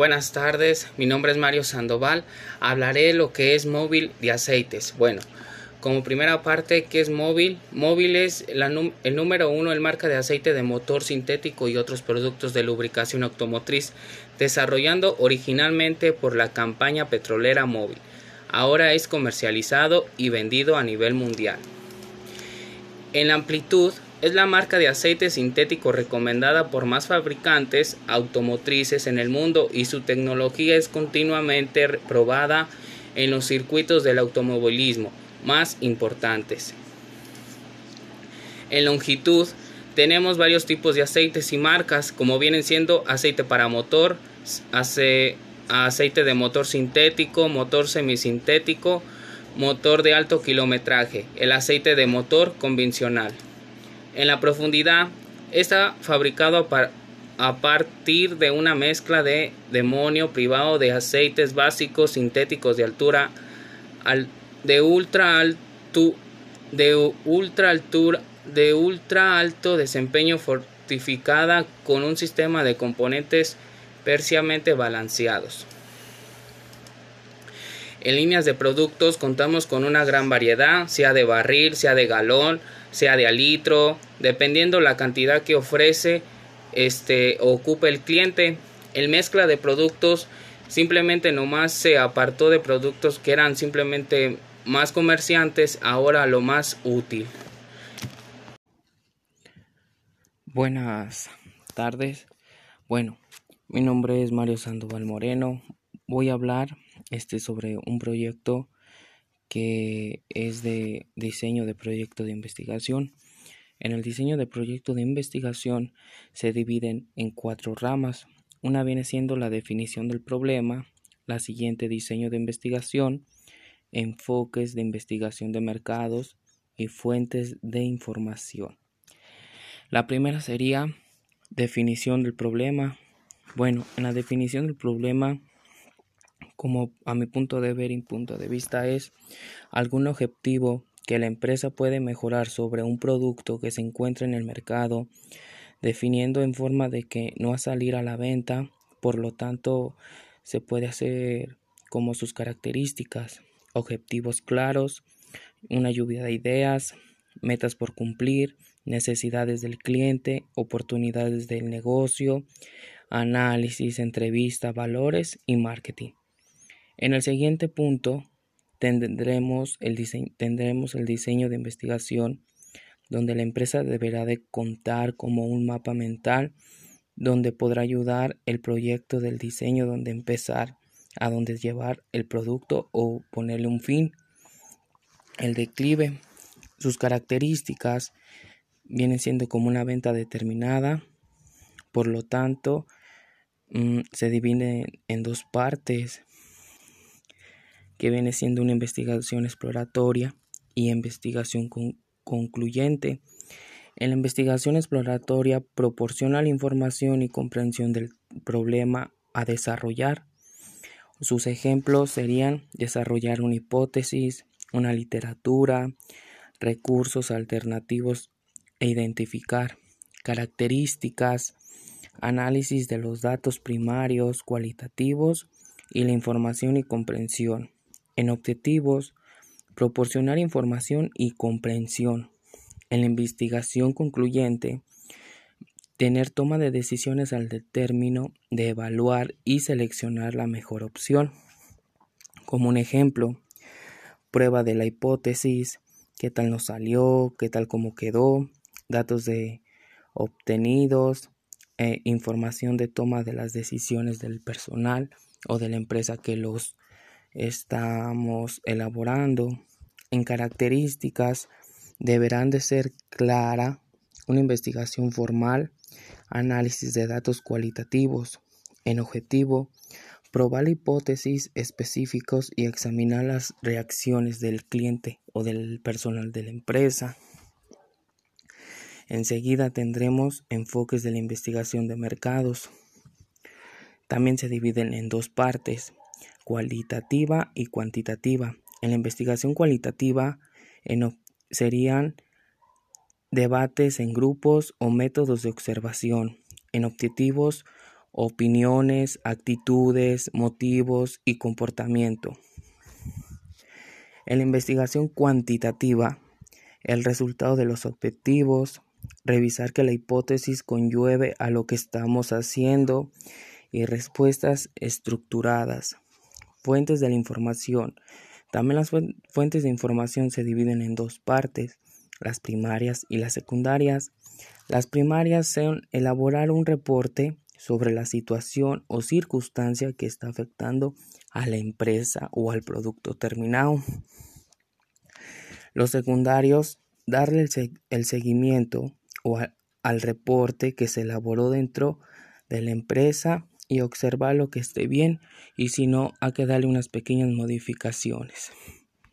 Buenas tardes, mi nombre es Mario Sandoval. Hablaré de lo que es móvil de aceites. Bueno, como primera parte, ¿qué es móvil? Móvil es el número uno en marca de aceite de motor sintético y otros productos de lubricación automotriz, desarrollando originalmente por la campaña petrolera móvil. Ahora es comercializado y vendido a nivel mundial. En la amplitud, es la marca de aceite sintético recomendada por más fabricantes automotrices en el mundo y su tecnología es continuamente probada en los circuitos del automovilismo más importantes. En longitud tenemos varios tipos de aceites y marcas como vienen siendo aceite para motor, aceite de motor sintético, motor semisintético, motor de alto kilometraje, el aceite de motor convencional. En la profundidad está fabricado a, partir de una mezcla de demonio privado de aceites básicos sintéticos de altura de ultra alto de ultra altura de ultra alto desempeño fortificada con un sistema de componentes parcialmente balanceados. En líneas de productos contamos con una gran variedad, sea de barril, sea de galón, sea de a litro, dependiendo la cantidad que ofrece este ocupa el cliente. El mezcla de productos simplemente nomás se apartó de productos que eran simplemente más comerciantes, ahora lo más útil. Buenas tardes. Bueno, mi nombre es Mario Sandoval Moreno. Voy a hablar este sobre un proyecto que es de diseño de proyecto de investigación. En el diseño de proyecto de investigación se dividen en cuatro ramas. Una viene siendo la definición del problema, la siguiente diseño de investigación, enfoques de investigación de mercados y fuentes de información. La primera sería definición del problema. Bueno, en la definición del problema como a mi punto de ver y punto de vista es algún objetivo que la empresa puede mejorar sobre un producto que se encuentra en el mercado, definiendo en forma de que no va a salir a la venta, por lo tanto se puede hacer como sus características, objetivos claros, una lluvia de ideas, metas por cumplir, necesidades del cliente, oportunidades del negocio, análisis, entrevista, valores y marketing. En el siguiente punto tendremos el, tendremos el diseño de investigación donde la empresa deberá de contar como un mapa mental donde podrá ayudar el proyecto del diseño donde empezar a dónde llevar el producto o ponerle un fin. El declive, sus características vienen siendo como una venta determinada, por lo tanto mm, se divide en dos partes que viene siendo una investigación exploratoria y investigación concluyente. En la investigación exploratoria proporciona la información y comprensión del problema a desarrollar. Sus ejemplos serían desarrollar una hipótesis, una literatura, recursos alternativos e identificar características, análisis de los datos primarios, cualitativos y la información y comprensión. En objetivos, proporcionar información y comprensión. En la investigación concluyente, tener toma de decisiones al término de evaluar y seleccionar la mejor opción. Como un ejemplo, prueba de la hipótesis, qué tal nos salió, qué tal cómo quedó, datos de obtenidos, e información de toma de las decisiones del personal o de la empresa que los estamos elaborando en características deberán de ser clara, una investigación formal, análisis de datos cualitativos, en objetivo, probar hipótesis específicos y examinar las reacciones del cliente o del personal de la empresa. Enseguida tendremos enfoques de la investigación de mercados. También se dividen en dos partes, cualitativa y cuantitativa. En la investigación cualitativa serían debates en grupos o métodos de observación. En objetivos, opiniones, actitudes, motivos y comportamiento. En la investigación cuantitativa, el resultado de los objetivos, revisar que la hipótesis conllueve a lo que estamos haciendo y respuestas estructuradas. Fuentes de la información. También las fuentes de información se dividen en dos partes, las primarias y las secundarias. Las primarias son elaborar un reporte sobre la situación o circunstancia que está afectando a la empresa o al producto terminado. Los secundarios, darle el, seguimiento o al reporte que se elaboró dentro de la empresa y observar lo que esté bien y si no, hay que darle unas pequeñas modificaciones.